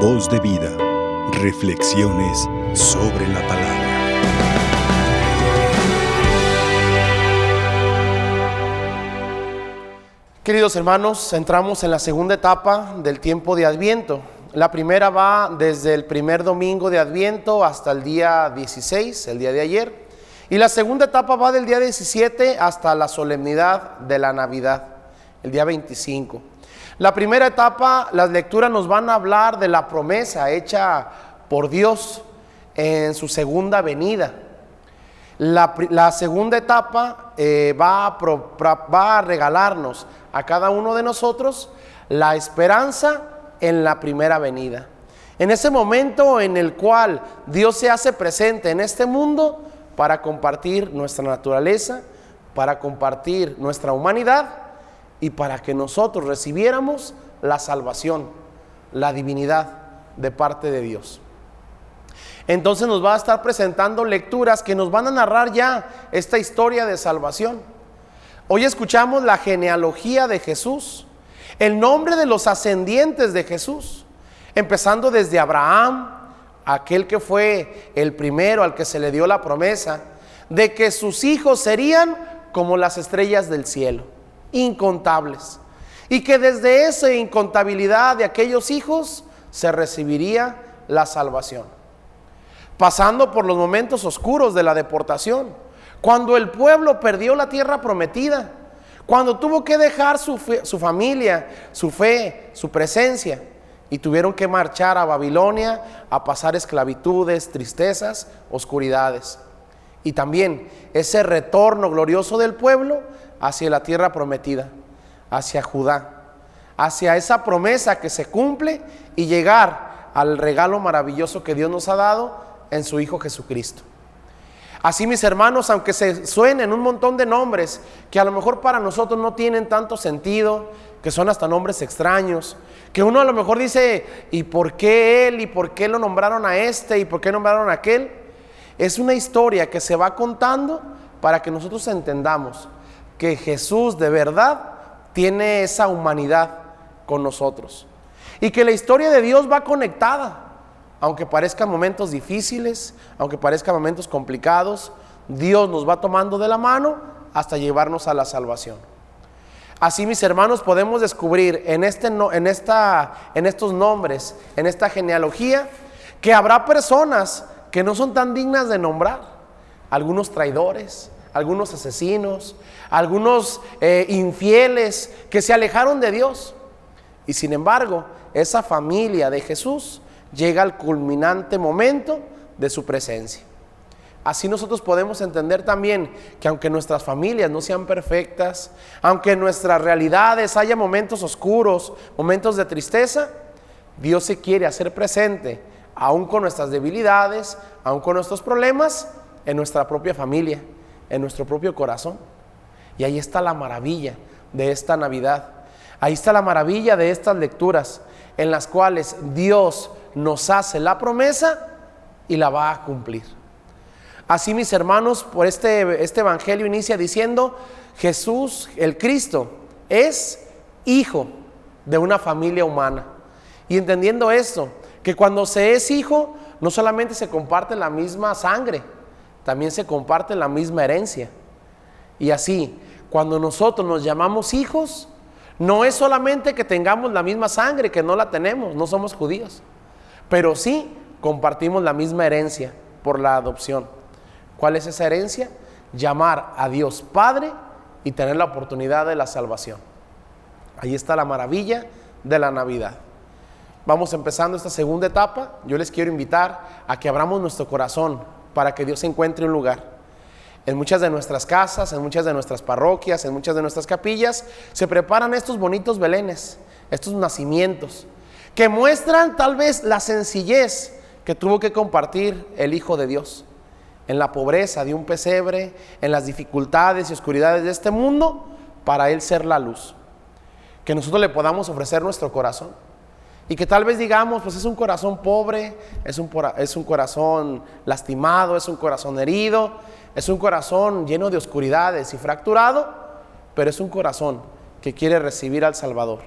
Voz de vida. Reflexiones sobre la palabra. Queridos hermanos, entramos en la segunda etapa del tiempo de Adviento. La primera va desde el primer domingo de Adviento hasta el día 16, el día de ayer. Y la segunda etapa va del día 17 hasta la solemnidad de la Navidad, el día 25. La primera etapa, las lecturas nos van a hablar de la promesa hecha por Dios en su segunda venida. La, segunda etapa eh, va, a va a regalarnos a cada uno de nosotros la esperanza en la primera venida. En ese momento en el cual Dios se hace presente en este mundo para compartir nuestra naturaleza, para compartir nuestra humanidad y para que nosotros recibiéramos la salvación, la divinidad de parte de Dios. Entonces nos va a estar presentando lecturas que nos van a narrar ya esta historia de salvación. Hoy escuchamos la genealogía de Jesús, el nombre de los ascendientes de Jesús, empezando desde Abraham, aquel que fue el primero al que se le dio la promesa de que sus hijos serían como las estrellas del cielo, incontables, y que desde esa incontabilidad de aquellos hijos se recibiría la salvación. Pasando por los momentos oscuros de la deportación, cuando el pueblo perdió la tierra prometida, cuando tuvo que dejar su, su familia, su fe, su presencia, y tuvieron que marchar a Babilonia a pasar esclavitudes, tristezas, oscuridades. Y también ese retorno glorioso del pueblo hacia la tierra prometida, hacia Judá, hacia esa promesa que se cumple y llegar al regalo maravilloso que Dios nos ha dado en su Hijo Jesucristo. Así mis hermanos, aunque se suenen un montón de nombres que a lo mejor para nosotros no tienen tanto sentido, que son hasta nombres extraños, que uno a lo mejor dice, ¿y por qué él? ¿Y por qué lo nombraron a este? ¿Y por qué nombraron a aquel? Es una historia que se va contando para que nosotros entendamos que Jesús de verdad tiene esa humanidad con nosotros. Y que la historia de Dios va conectada. Aunque parezcan momentos difíciles, aunque parezcan momentos complicados, Dios nos va tomando de la mano hasta llevarnos a la salvación. Así, mis hermanos, podemos descubrir en, este, en, esta, en estos nombres, en esta genealogía, que habrá personas que no son tan dignas de nombrar. Algunos traidores, algunos asesinos, algunos eh, infieles que se alejaron de Dios. Y sin embargo, esa familia de Jesús llega al culminante momento de su presencia. Así nosotros podemos entender también que aunque nuestras familias no sean perfectas, aunque en nuestras realidades haya momentos oscuros, momentos de tristeza, Dios se quiere hacer presente, aún con nuestras debilidades, aún con nuestros problemas, en nuestra propia familia, en nuestro propio corazón. Y ahí está la maravilla de esta Navidad. Ahí está la maravilla de estas lecturas en las cuales Dios nos hace la promesa y la va a cumplir. Así mis hermanos, por este, este Evangelio inicia diciendo, Jesús, el Cristo, es hijo de una familia humana. Y entendiendo esto, que cuando se es hijo, no solamente se comparte la misma sangre, también se comparte la misma herencia. Y así, cuando nosotros nos llamamos hijos, no es solamente que tengamos la misma sangre, que no la tenemos, no somos judíos, pero sí compartimos la misma herencia por la adopción. ¿Cuál es esa herencia? Llamar a Dios Padre y tener la oportunidad de la salvación. Ahí está la maravilla de la Navidad. Vamos empezando esta segunda etapa. Yo les quiero invitar a que abramos nuestro corazón para que Dios encuentre un lugar. En muchas de nuestras casas, en muchas de nuestras parroquias, en muchas de nuestras capillas, se preparan estos bonitos belenes, estos nacimientos, que muestran tal vez la sencillez que tuvo que compartir el Hijo de Dios en la pobreza de un pesebre, en las dificultades y oscuridades de este mundo, para Él ser la luz. Que nosotros le podamos ofrecer nuestro corazón. Y que tal vez digamos, pues es un corazón pobre, es un, es un corazón lastimado, es un corazón herido, es un corazón lleno de oscuridades y fracturado, pero es un corazón que quiere recibir al Salvador.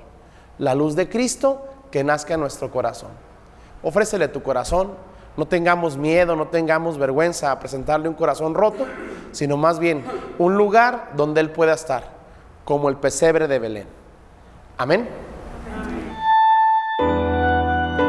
La luz de Cristo que nazca en nuestro corazón. Ofrécele tu corazón. No tengamos miedo, no tengamos vergüenza a presentarle un corazón roto, sino más bien un lugar donde Él pueda estar, como el pesebre de Belén. Amén.